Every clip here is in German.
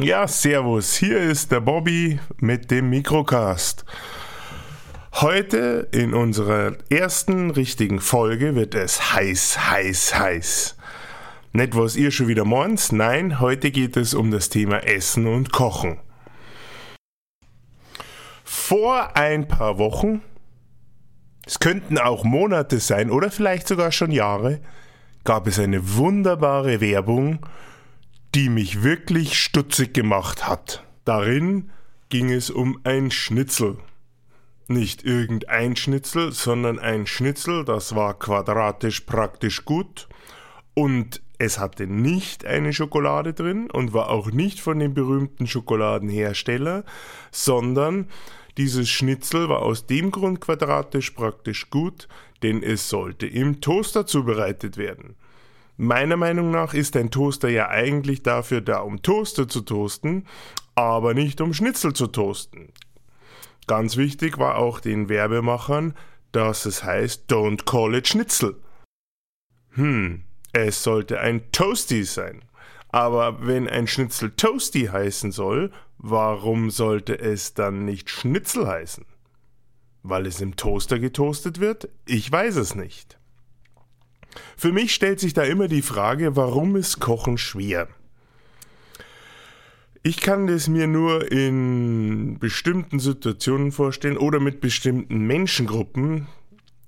Ja, servus, hier ist der Bobby mit dem Mikrocast. Heute in unserer ersten richtigen Folge wird es heiß, heiß, heiß. Nicht was ihr schon wieder meint, nein, heute geht es um das Thema Essen und Kochen. Vor ein paar Wochen, es könnten auch Monate sein oder vielleicht sogar schon Jahre, gab es eine wunderbare Werbung die mich wirklich stutzig gemacht hat. Darin ging es um ein Schnitzel. Nicht irgendein Schnitzel, sondern ein Schnitzel, das war quadratisch praktisch gut und es hatte nicht eine Schokolade drin und war auch nicht von dem berühmten Schokoladenhersteller, sondern dieses Schnitzel war aus dem Grund quadratisch praktisch gut, denn es sollte im Toaster zubereitet werden. Meiner Meinung nach ist ein Toaster ja eigentlich dafür da, um Toaster zu toasten, aber nicht um Schnitzel zu toasten. Ganz wichtig war auch den Werbemachern, dass es heißt Don't call it Schnitzel. Hm, es sollte ein Toasty sein. Aber wenn ein Schnitzel Toasty heißen soll, warum sollte es dann nicht Schnitzel heißen? Weil es im Toaster getoastet wird? Ich weiß es nicht. Für mich stellt sich da immer die Frage, warum ist Kochen schwer? Ich kann das mir nur in bestimmten Situationen vorstellen oder mit bestimmten Menschengruppen,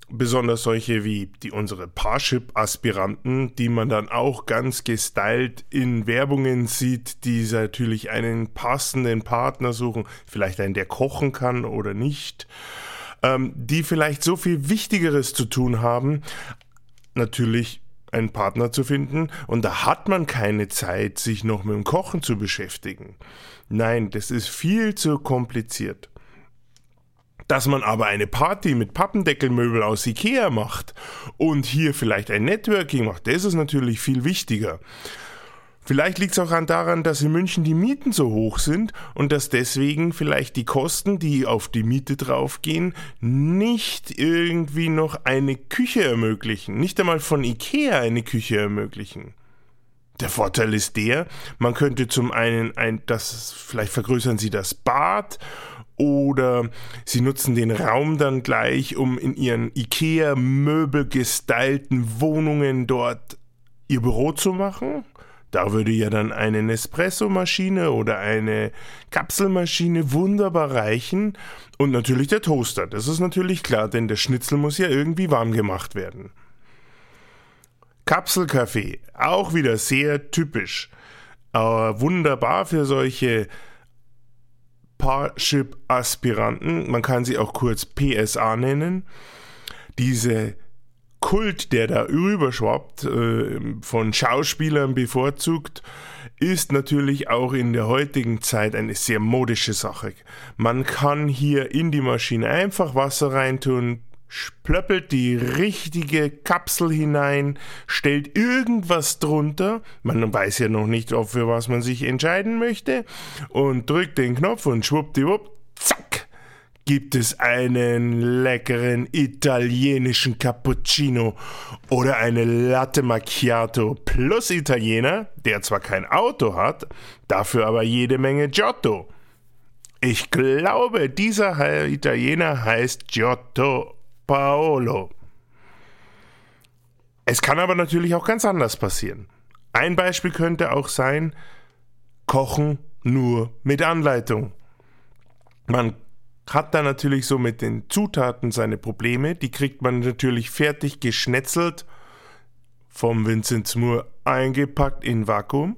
besonders solche wie die unsere Parship-Aspiranten, die man dann auch ganz gestylt in Werbungen sieht, die natürlich einen passenden Partner suchen, vielleicht einen, der kochen kann oder nicht, ähm, die vielleicht so viel Wichtigeres zu tun haben, natürlich einen Partner zu finden und da hat man keine Zeit, sich noch mit dem Kochen zu beschäftigen. Nein, das ist viel zu kompliziert. Dass man aber eine Party mit Pappendeckelmöbel aus Ikea macht und hier vielleicht ein Networking macht, das ist natürlich viel wichtiger. Vielleicht liegt es auch daran, dass in München die Mieten so hoch sind und dass deswegen vielleicht die Kosten, die auf die Miete draufgehen, nicht irgendwie noch eine Küche ermöglichen. Nicht einmal von Ikea eine Küche ermöglichen. Der Vorteil ist der, man könnte zum einen ein, das, vielleicht vergrößern sie das Bad oder sie nutzen den Raum dann gleich, um in ihren IKEA-Möbel gestylten Wohnungen dort ihr Büro zu machen. Da würde ja dann eine Nespresso-Maschine oder eine Kapselmaschine wunderbar reichen und natürlich der Toaster. Das ist natürlich klar, denn der Schnitzel muss ja irgendwie warm gemacht werden. Kapselkaffee, auch wieder sehr typisch. Aber wunderbar für solche Parship-Aspiranten. Man kann sie auch kurz PSA nennen. Diese Kult, der da rüberschwappt, äh, von Schauspielern bevorzugt, ist natürlich auch in der heutigen Zeit eine sehr modische Sache. Man kann hier in die Maschine einfach Wasser reintun, plöppelt die richtige Kapsel hinein, stellt irgendwas drunter, man weiß ja noch nicht, für was man sich entscheiden möchte, und drückt den Knopf und schwuppdiwupp, zack, gibt es einen leckeren italienischen Cappuccino oder eine Latte Macchiato plus Italiener, der zwar kein Auto hat, dafür aber jede Menge Giotto. Ich glaube, dieser Italiener heißt Giotto Paolo. Es kann aber natürlich auch ganz anders passieren. Ein Beispiel könnte auch sein, Kochen nur mit Anleitung. Man hat da natürlich so mit den Zutaten seine Probleme. Die kriegt man natürlich fertig geschnetzelt vom Vincent Moore eingepackt in Vakuum.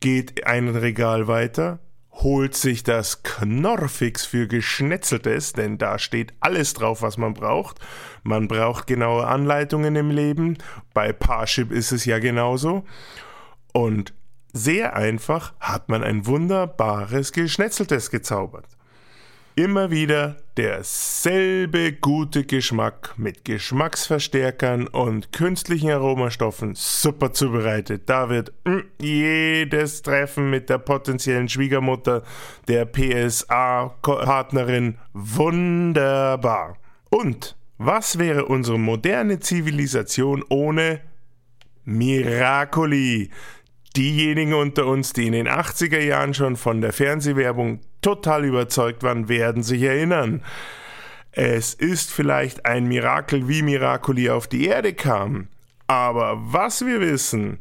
Geht ein Regal weiter, holt sich das Knorrfix für Geschnetzeltes, denn da steht alles drauf, was man braucht. Man braucht genaue Anleitungen im Leben. Bei Parship ist es ja genauso. Und sehr einfach hat man ein wunderbares Geschnetzeltes gezaubert. Immer wieder derselbe gute Geschmack mit Geschmacksverstärkern und künstlichen Aromastoffen super zubereitet. Da wird mm, jedes Treffen mit der potenziellen Schwiegermutter der PSA-Partnerin wunderbar. Und was wäre unsere moderne Zivilisation ohne Miracoli? Diejenigen unter uns, die in den 80er Jahren schon von der Fernsehwerbung total überzeugt waren, werden sich erinnern. Es ist vielleicht ein Mirakel, wie Miracoli auf die Erde kam. Aber was wir wissen,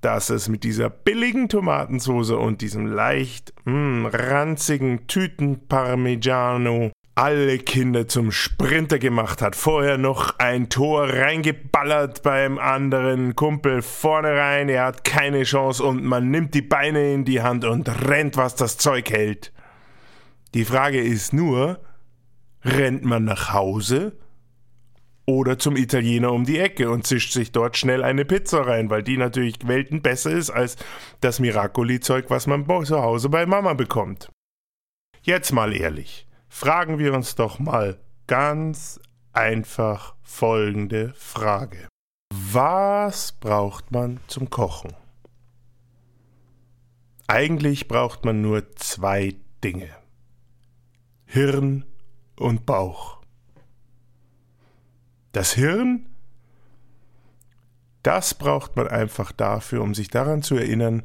dass es mit dieser billigen Tomatensauce und diesem leicht mh, hm, ranzigen Tütenparmigiano alle Kinder zum Sprinter gemacht hat. Vorher noch ein Tor reingeballert beim anderen Kumpel vorne rein. Er hat keine Chance und man nimmt die Beine in die Hand und rennt, was das Zeug hält. Die Frage ist nur, rennt man nach Hause oder zum Italiener um die Ecke und zischt sich dort schnell eine Pizza rein, weil die natürlich Welten besser ist als das Miracoli-Zeug, was man zu Hause bei Mama bekommt. Jetzt mal ehrlich fragen wir uns doch mal ganz einfach folgende Frage. Was braucht man zum Kochen? Eigentlich braucht man nur zwei Dinge. Hirn und Bauch. Das Hirn, das braucht man einfach dafür, um sich daran zu erinnern,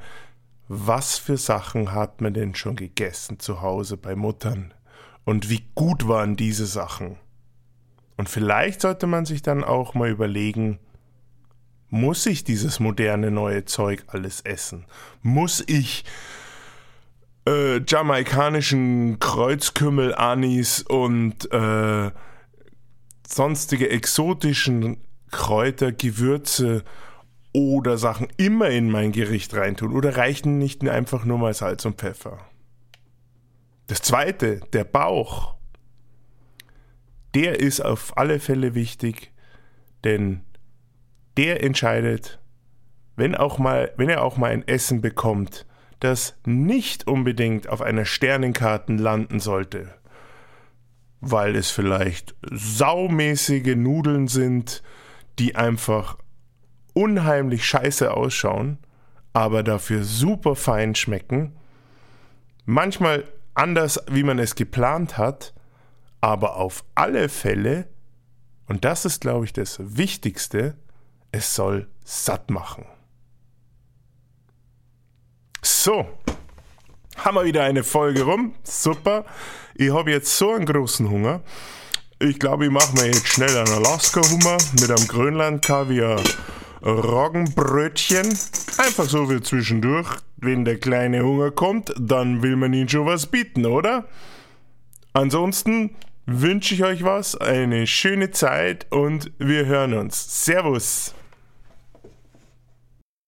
was für Sachen hat man denn schon gegessen zu Hause bei Muttern, und wie gut waren diese Sachen. Und vielleicht sollte man sich dann auch mal überlegen, muss ich dieses moderne neue Zeug alles essen? Muss ich äh, jamaikanischen Kreuzkümmel, Anis und äh, sonstige exotischen Kräuter, Gewürze oder Sachen immer in mein Gericht reintun? Oder reichen nicht einfach nur mal Salz und Pfeffer? Das zweite, der Bauch, der ist auf alle Fälle wichtig, denn der entscheidet, wenn, auch mal, wenn er auch mal ein Essen bekommt, das nicht unbedingt auf einer Sternenkarte landen sollte, weil es vielleicht saumäßige Nudeln sind, die einfach unheimlich scheiße ausschauen, aber dafür super fein schmecken. Manchmal anders, wie man es geplant hat, aber auf alle Fälle, und das ist, glaube ich, das Wichtigste, es soll satt machen. So, haben wir wieder eine Folge rum. Super. Ich habe jetzt so einen großen Hunger. Ich glaube, ich mache mir jetzt schnell einen Alaska-Hummer mit einem Grönland-Kaviar. Roggenbrötchen. Einfach so wie zwischendurch. Wenn der kleine Hunger kommt, dann will man ihm schon was bieten, oder? Ansonsten wünsche ich euch was, eine schöne Zeit und wir hören uns. Servus!